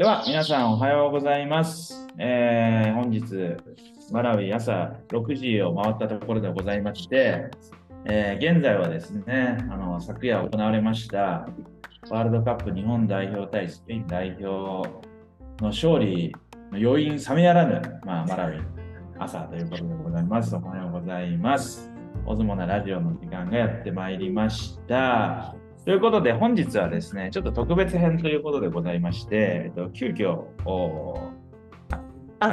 では、皆さんおはようございます。えー本日、マラウィ朝6時を回ったところでございまして、えー現在はですね、あの昨夜行われましたワールドカップ日本代表対スペイン代表の勝利の要因冷めやらぬ、まあ、マラウィ朝ということでございます。おはようございます。オズモなラジオの時間がやってまいりました。ということで、本日はですね、ちょっと特別編ということでございまして、えっと、急遽お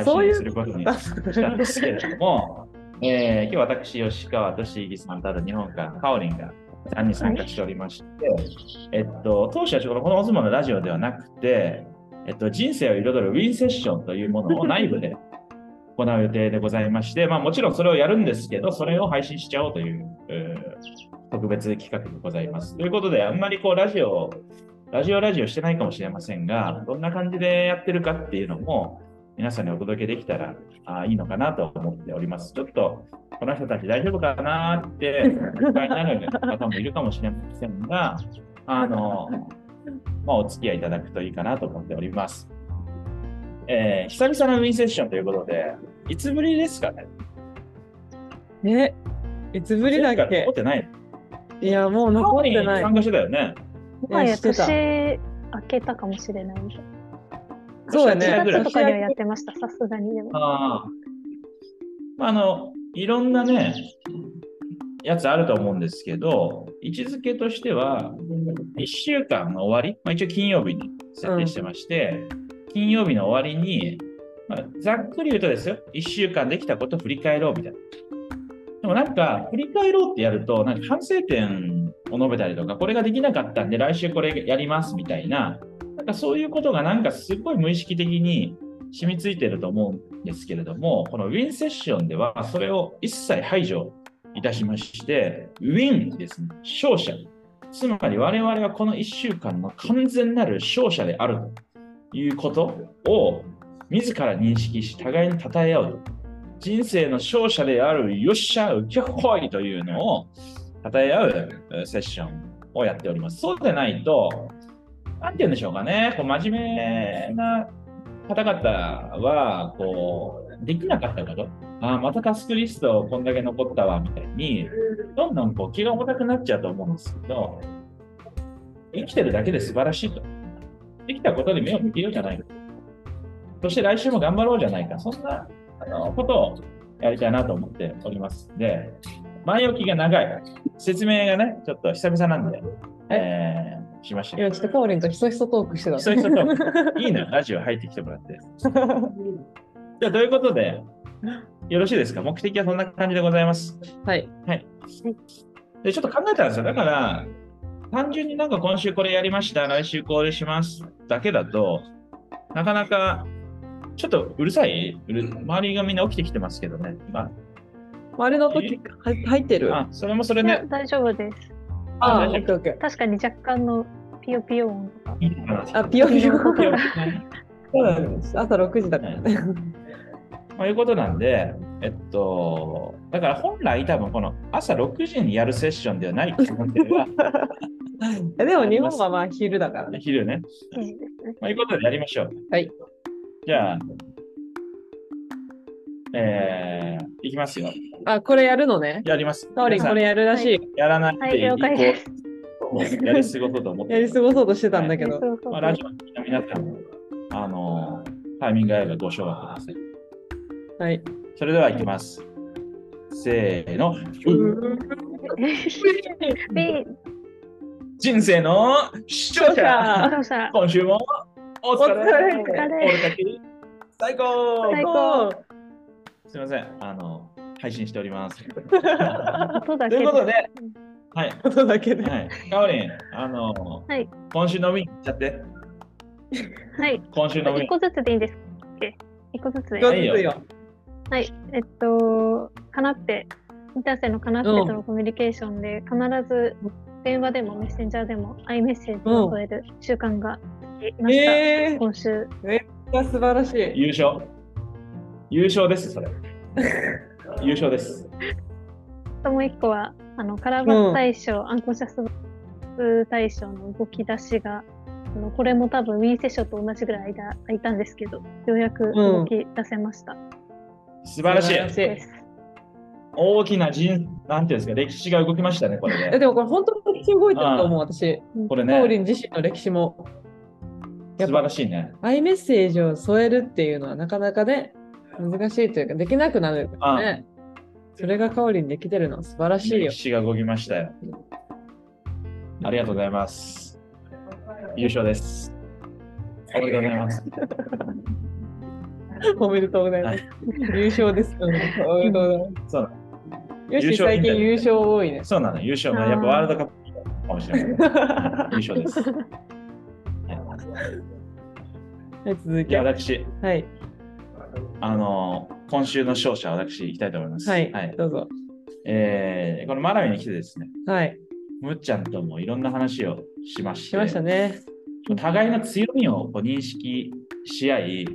そうすることにしたんですけれども、えー今日私、吉川とシーギさんたる日本からカオリンが3人参加しておりまして、えっと、当初はちょっとこのオズモのラジオではなくて、えっと、人生を彩るウィンセッションというものを内部で 行う予定でございまして、まあもちろんそれをやるんですけど、それを配信しちゃおうという、えー特別企画でございます。ということで、あんまりこうラジオ、ラジオラジオしてないかもしれませんが、どんな感じでやってるかっていうのも、皆さんにお届けできたらあいいのかなと思っております。ちょっと、この人たち大丈夫かなって心配になる方もいるかもしれませんが、あの、まあ、お付き合いいただくといいかなと思っております。えー久々のウィンセッションということで、いつぶりですかね？え、いつぶりだっけ？残ってないいや、もう残ってない。参加してたよね。もはや年明けたかもしれない。そうや年明けぐらい4月とかにはやってました、さすがにでも。ああ。まあ、あの、いろんなね、やつあると思うんですけど、位置づけとしては、1週間の終わり、まあ、一応金曜日に設定してまして、金曜日の終わりに、まあ、ざっくり言うとですよ、1週間できたことを振り返ろうみたいな。でもなんか、振り返ろうってやると、なんか反省点を述べたりとか、これができなかったんで、来週これやりますみたいな、なんかそういうことがなんかすごい無意識的に染みついてると思うんですけれども、このウィンセッションではそれを一切排除いたしまして、ウィンですね、勝者。つまり我々はこの1週間の完全なる勝者であるということを自ら認識し、互いに称え合う。人生の勝者であるよっしゃ、うきょほいというのを称え合うセッションをやっております。そうでないと、なんて言うんでしょうかね、こう真面目な方々は、こう、できなかったこと、ああ、またタスクリストこんだけ残ったわ、みたいに、どんどんこう気が重たくなっちゃうと思うんですけど、生きてるだけで素晴らしいと。できたことに目を向けようじゃないか。そして来週も頑張ろうじゃないか。そんなあのことをやりたいなと思っております。で、前置きが長い。説明がね、ちょっと久々なんで、え？ー、しましたけど今ちょっとカオリンとひそひそトークしてた。ひそひそトークいいのよ、ラジオ入ってきてもらって。じゃあ、ということで、よろしいですか？目的はそんな感じでございます。はい。で、ちょっと考えたんですよ。だから、単純になんか今週これやりました、来週これしますだけだと、なかなか、ちょっとうるさい？うる周りがみんな起きてきてますけどね。まあれの時は入ってる？あ、あそれもそれね、大丈夫です。あ、大丈オッケーオッケー。確かに若干のピヨピヨ音とか。いいかなあ、ピヨピヨ。そうなんです。朝6時だからね。まあ、いうことなんで、えっと、だから本来多分この朝6時にやるセッションではない可能性がえでも日本はまあ昼だからね。昼ね。いいですね。まあ、いうことでやりましょう。はい。じゃあ、えー、いきますよ。あ、これやるのね？やります。カオリンこれやるらしい。やらないはい、でいやり過ごそうと思って。やり過ごそうとしてたんだけど。そうそうまあ、ラジオの皆さんも、あのタイミングが合えばご唱和ください。はい。それではいきます。せーの。で、人生の視聴者今週もお疲れお疲れ俺たち最高最高すみません、あの、配信しております。音だけということで、はい、ことだけで。はい、かおりん、あの、はい今週のウィンいっちゃって、はい。今週のウィン。一個ずつでいいんですっけ？一個ずつで。どうはい。えっと、かなって、インターセのかなってとのコミュニケーションで、必ず電話でもメッセンジャーでも、アイメッセージを添える習慣ができました。えー、今週。めっちゃ素晴らしい。優勝。優勝です、それ。優勝です。ともう一個は、あの、カラバス大賞、アンコンシャス対象の動き出しがあのこれも多分ウィーンセッションと同じぐらい間空いたんですけど、ようやく動き出せました。素晴らしい。素晴らしい。大きな人、なんていうんですか、歴史が動きましたね、これで。えでもこれ本当に歴史動いてると思う、私。これね、ン自身の歴史も。や素晴らしいね。アイメッセージを添えるっていうのはなかなかね、難しいというか、できなくなるからね。それがカオリンできてるのは素晴らしいよ歴。史が動きましたよ。ありがとうございます。優勝です。おめでとうございます。おめでとうございます。優勝です。うんおめでとうございます。そうよし、最近優勝多いね。そうなの、優勝がやっぱワールドカップかもしれない。優勝です。はい、続いじゃあて。私、はい、あの今週の勝者、私、行きたいと思います。はい、どうぞ。えーこのマラウイに来てですね、はい、むっちゃんともいろんな話をしまして、しましたね。互いの強みをこう認識し合い、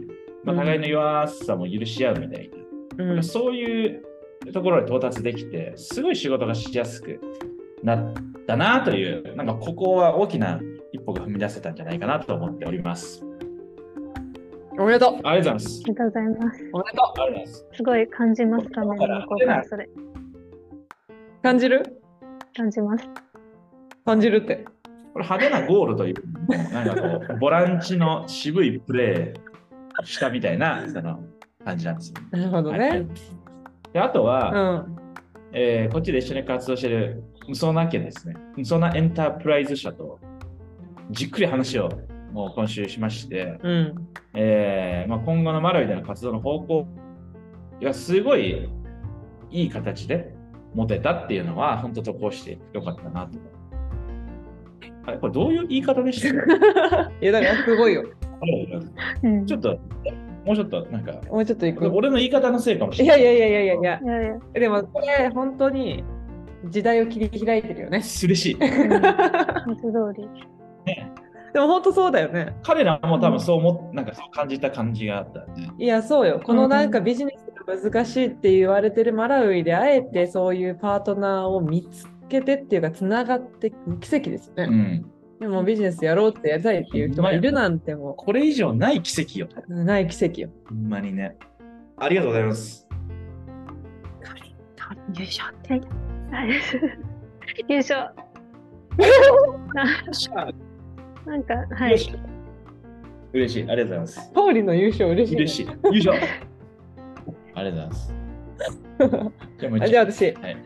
まあ、うん。互いの弱さも許し合うみたいな、うん、そういうところに到達できて、すごい仕事がしやすくなったなという、なんかここは大きな一歩が踏み出せたんじゃないかなと思っております。おめでとう。ありがとうございますあ。りがとうございます。おめでとありがとうございます。すごい感じます、からそれ。う。感じる？感じます。感じるって。これ派手なゴールという、なんかこう、ボランチの渋いプレーしたみたいなその感じなんですよ。なるほどはいね。であとうは、ん。えーこっちで一緒に活動している無双な家ですね。無双なエンタープライズ社とじっくり話をもう今週しまして、うん。えーまあ、今後のマラウイでの活動の方向がすごいいい形で持てたっていうのは本当とこうしてよかったなと。あれこれどういう言い方でした？いや、だからすごいよ。うん、ちょっと、もうちょっとなんか、もうちょっと。俺の言い方のせいかもしいれない。やいやいやいやいやいや。いやいや、でもこれ本当に時代を切り開いてるよね。嬉しい。うん通り。でも本当そうだよね。彼らも多分そう思っなんかそう感じた感じがあったんで。いや、そうよ。このなんかビジネスが難しいって言われてるマラウイで、あえてそういうパートナーを見つけてっていうか、つながって奇跡ですね。うん。でもビジネスやろうってやりたいっていう人がいるなんてもこれ以上ない奇跡よ。うない奇跡よ。ほんまにね。ありがとうございます。優勝はい優勝。なんか、はい。嬉しい。ありがとうございます。パウリの優勝嬉しい、嬉しい。優勝。ありがとうございます。じゃあもう一あじゃあ私、はい。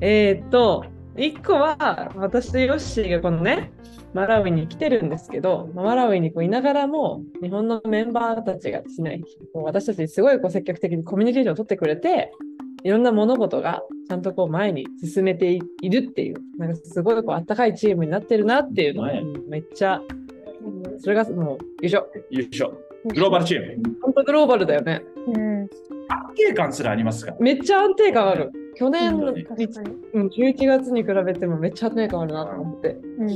えーっと、1個は私とヨッシーがこのね、マラウイに来てるんですけど、まあマラウイにこういながらも、日本のメンバーたちがですね、こう私たちにすごいこう積極的にコミュニケーションを取ってくれて、いろんな物事がちゃんとこう前に進めていいるっていう、なんかすごいこうあったかいチームになってるなっていうのを、はめっちゃ、それがもう優勝。優勝。グローバルチーム。本当グローバルだよね。うん。安定感すらありますか？ら。めっちゃ安定感ある。去年のうん確かに。うん11月に比べてもめっちゃ安定感あるなと思って。うん。す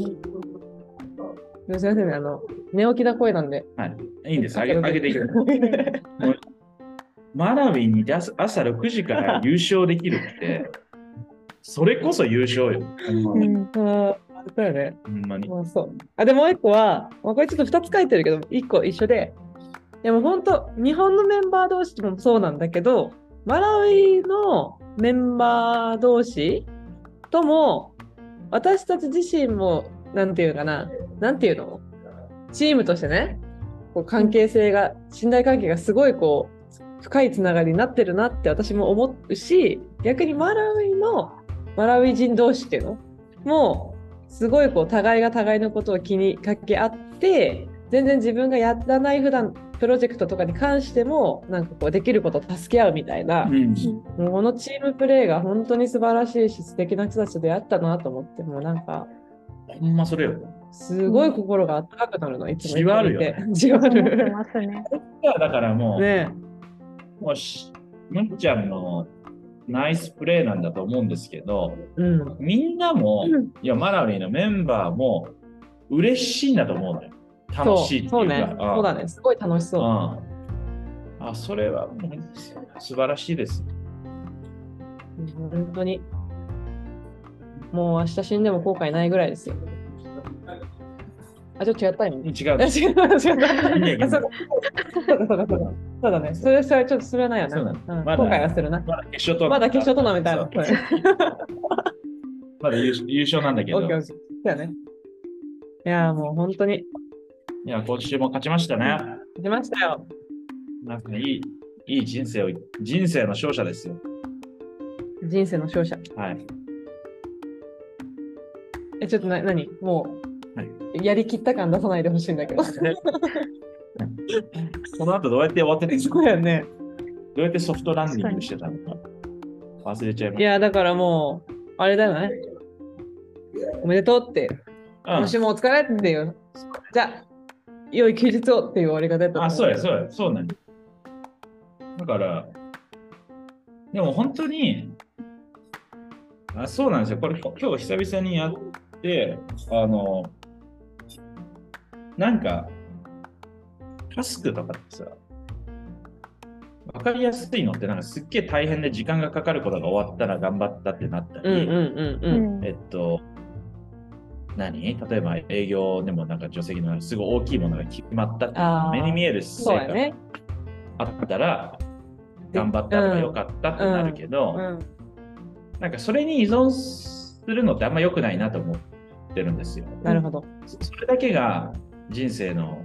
みませんね、あの、寝起きな声なんで。はい。いいんです。上げ上げていく。マラウィに朝朝6時から優勝できるって、それこそ優勝よ。そうよね。ほんまに。まあ、そう。あ、でもう一個は、まあ、これちょっと2つ書いてるけど、1個一緒で、でも本当、日本のメンバー同士もそうなんだけど、マラウイのメンバー同士とも、私たち自身も、なんていうかな、なんていうの？チームとしてね、こう関係性が、信頼関係がすごいこう、深いつながりになってるなって私も思うし、逆にマラウイの、マラウイ人同士っていうのもう、すごいこう、互いが互いのことを気にかけ合って、全然自分がやらない普段プロジェクトとかに関しても、なんかこう、できることを助け合うみたいな、うん。もうこのチームプレーが本当に素晴らしいし、素敵な人たちと出会ったなと思って、もうなんか、ほんまそれよ。すごい心が温かくなるの、いつもじわるよ見てじわ思ってる。ますね。だからもう、ねもうし、むっちゃんのナイスプレーなんだと思うんですけど、うん。みんなも、うんいや、マラウィのメンバーも嬉しいんだと思うのよ。楽しいっていうか。そうね。あそうだね。すごい楽しそう。うん。あ、それは素晴らしいです。うん本当に。もう明日死んでも後悔ないぐらいですよ。あ、ちょっと違った今。違う。違う違う違いいね う。あそうかそうかそうかそうか。そうだね。それそれちょっとそれはないよそうだね。うんねまだ今回はするな。まだ決勝トーナまだ決勝トーナメントある。まだ優勝優勝なんだけど。オッケーオッケー。そうやね。いやーもう本当にいや、今週も勝ちましたね。出ましたよ。なんかいい、いい人生を、人生の勝者ですよ。人生の勝者。はい。え、ちょっとな、何？もう、はいやりきった感出さないでほしいんだけど。この後どうやって終わってるんですかね。どうやってソフトランニングしてたのか忘れちゃいましいや、だからもう、あれだよね。おめでとうって、た。今週もお疲れっていう。じゃあ、良い休日をっていう終わりが出たあ、そうや、そうや、そうなんだ。だから、でも本当に、あそうなんですよ。これ、今日久々にやって、あの、なんか、タスクとかってさ、わかりやすいのって、なんかすっげえ大変で時間がかかることが終わったら頑張ったってなったり、うんうんうんうん。えっと、何？例えば営業でもなんか助成金のすごい大きいものが決まったって目に見える成果がそうやね。あったら、頑張ったとか良かったってなるけど、うん。なんかそれに依存するのってあんま良くないなと思ってるんですよ。なるほど。そそれだけが人生の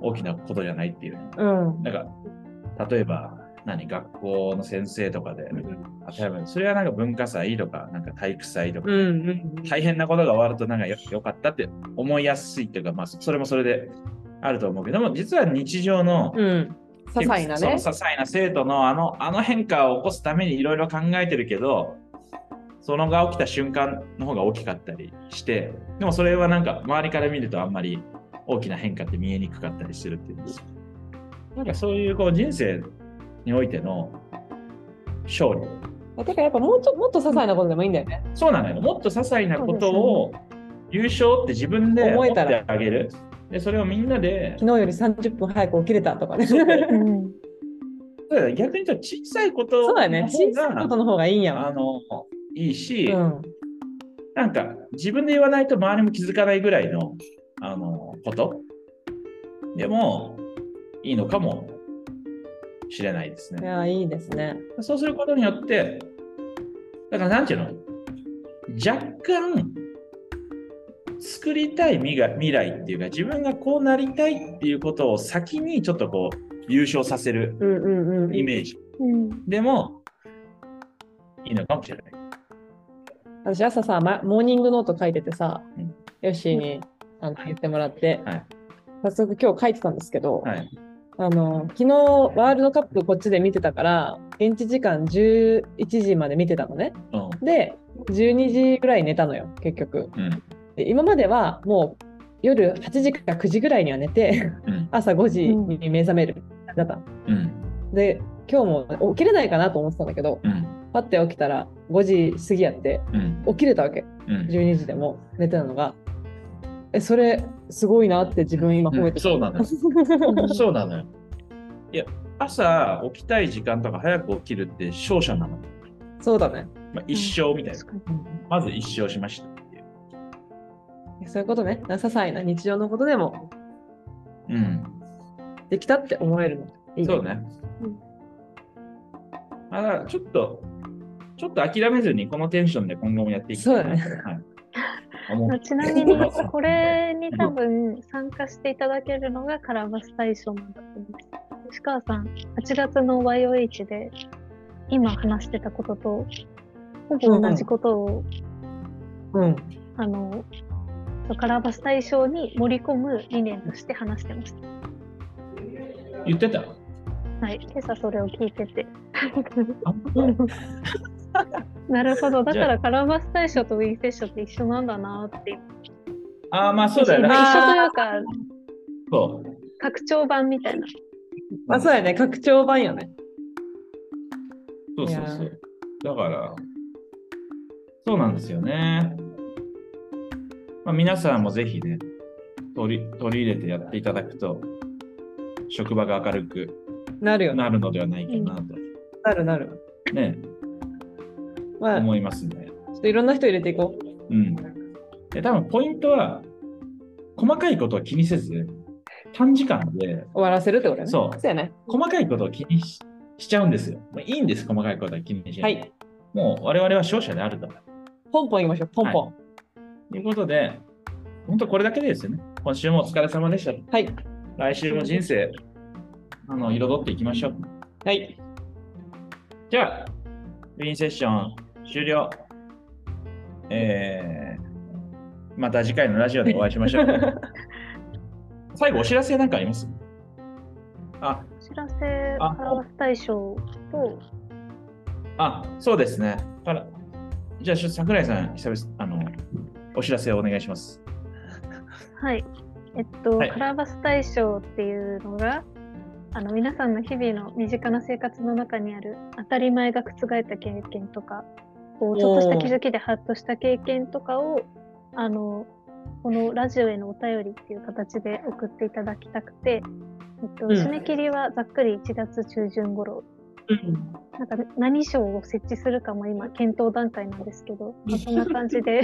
大きなことじゃないっていう。うん。なんか、例えば、何学校の先生とかで、例えば、それはなんか文化祭とか、なんか体育祭とか、うんうん。大変なことが終わるとなんかよよかったって思いやすいっていうか、まあ、それもそれであると思うけども、実は日常の、うん。些細なね。些細な生徒のあのあの変化を起こすためにいろいろ考えてるけど、そのが起きた瞬間の方が大きかったりして、でもそれはなんか周りから見るとあんまり大きな変化って見えにくかったりするっていうんですよ。なんかそういうこう人生においての勝利。だからやっぱもうちょもっと些細なことでもいいんだよね。そうなのよ。もっと些細なことを優勝って自分で思って思えたらあげる。で、それをみんなで、昨日より30分早く起きれたとかね。そうだようんそうだよ逆に言うと小さいことそうだよね。の小さいことの方がいいんやわ。あのいいし、うん。なんか自分で言わないと周りも気づかないぐらいのあのこと？でもいいのかもしれないですね。いや、いいですね。そうすることによって、だからなんていうの？若干作りたい未来未来っていうか自分がこうなりたいっていうことを先にちょっとこう優勝させるうんうんうん。イメージうんでもいいのかもしれない。私朝さ、ま、モーニングノート書いててさ、うんヨッシーにあの言ってもらって、はい早速今日書いてたんですけど、はい。あの昨日ワールドカップこっちで見てたから現地時間11時まで見てたのねうん。で12時ぐらい寝たのよ結局うん。で今まではもう夜8時か9時ぐらいには寝てうん。朝5時に目覚めるだったのうん。で今日も起きれないかなと思ってたんだけどうん。パッて起きたら5時過ぎやってうん。起きれたわけうん。12時でも寝てたのがえそれすごいなって自分今褒めてそうなのよ。そうなのよ。いや、朝起きたい時間とか早く起きるって勝者なの。そうだねまあ、一生みたいな。確かにまず一生しましたっていう。そういうことね些細な日常のことでもうん。できたって思えるのいいそうね。うんまあ、ちょっと、ちょっと諦めずにこのテンションで今後もやっていきたいなそうだはい。ちなみに、これに多分参加していただけるのがカラバス大賞なんだと思います。吉川さん、8月の YOH で今話してたことと、ほぼ同じことを、うんあの、カラバス大賞に盛り込む理念として話してました。言ってた？はい、今朝それを聞いてて。あ なるほど、だからカラバス大賞とウィンセッションって一緒なんだなっていう。ああ、まあそうだよね。まあ一緒というか、そう。拡張版みたいな。まあそうやね拡張版よねそうそうそう。だから、そうなんですよね。まあ、皆さんもぜひね取り、取り入れてやっていただくと、職場が明るくなるよねなるのではないかなと、なるなるね、まあちょ思いますね。っといろんな人入れていこううん。で多分ポイントは、細かいことを気にせず、短時間で終わらせるってことね。そうそうやね。細かいことを気にししちゃうんですよ。もういいんです、細かいことは気にしない。はい。もう我々は勝者であると。ポンポンいきましょう。ポンポン。ということで、本当これだけでですよね。今週もお疲れ様でした。はい。来週も人生、あの、彩っていきましょう。はい。じゃあ、ウィンセッション終了。えー、また次回のラジオでお会いしましょう。最後、お知らせなんかあります？あ、お知らせ、あカラバス大賞と、あ、そうですね。からじゃあ、ちょっと桜井さん、久々、あの、お知らせをお願いします。はい。えっと、はいカラバス大賞っていうのが、あの皆さんの日々の身近な生活の中にある当たり前が覆った経験とか、こうちょっとした気づきでハッとした経験とかを、あの、このラジオへのお便りっていう形で送っていただきたくて、えっと、うん。締め切りはざっくり1月中旬頃。なんか何賞を設置するかも今検討段階なんですけど、まあそんな感じで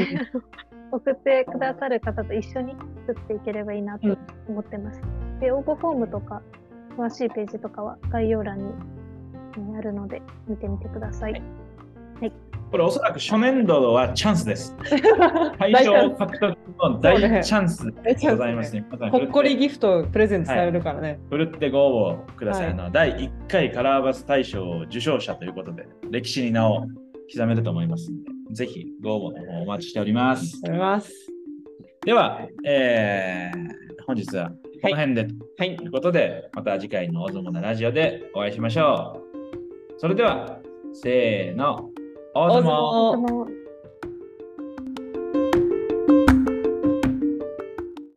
送ってくださる方と一緒に作っていければいいなと思ってます。で、応募フォームとか詳しいページとかは概要欄にえーあるので見てみてください。これ、おそらく初年度はチャンスです。対 大チャン象獲得の大チャンスでございますね。ほっこりギフトプレゼントされるからね。ふるってご応募ください。の第1回カラーバス大賞受賞者ということで、歴史に名を刻めると思いますので、ぜひご応募の方お待ちしております。ます。では、えー本日はこの辺でとはい。いうことで、また次回のオズモのラジオでお会いしましょう。それでは、せーの、オズモオズモとても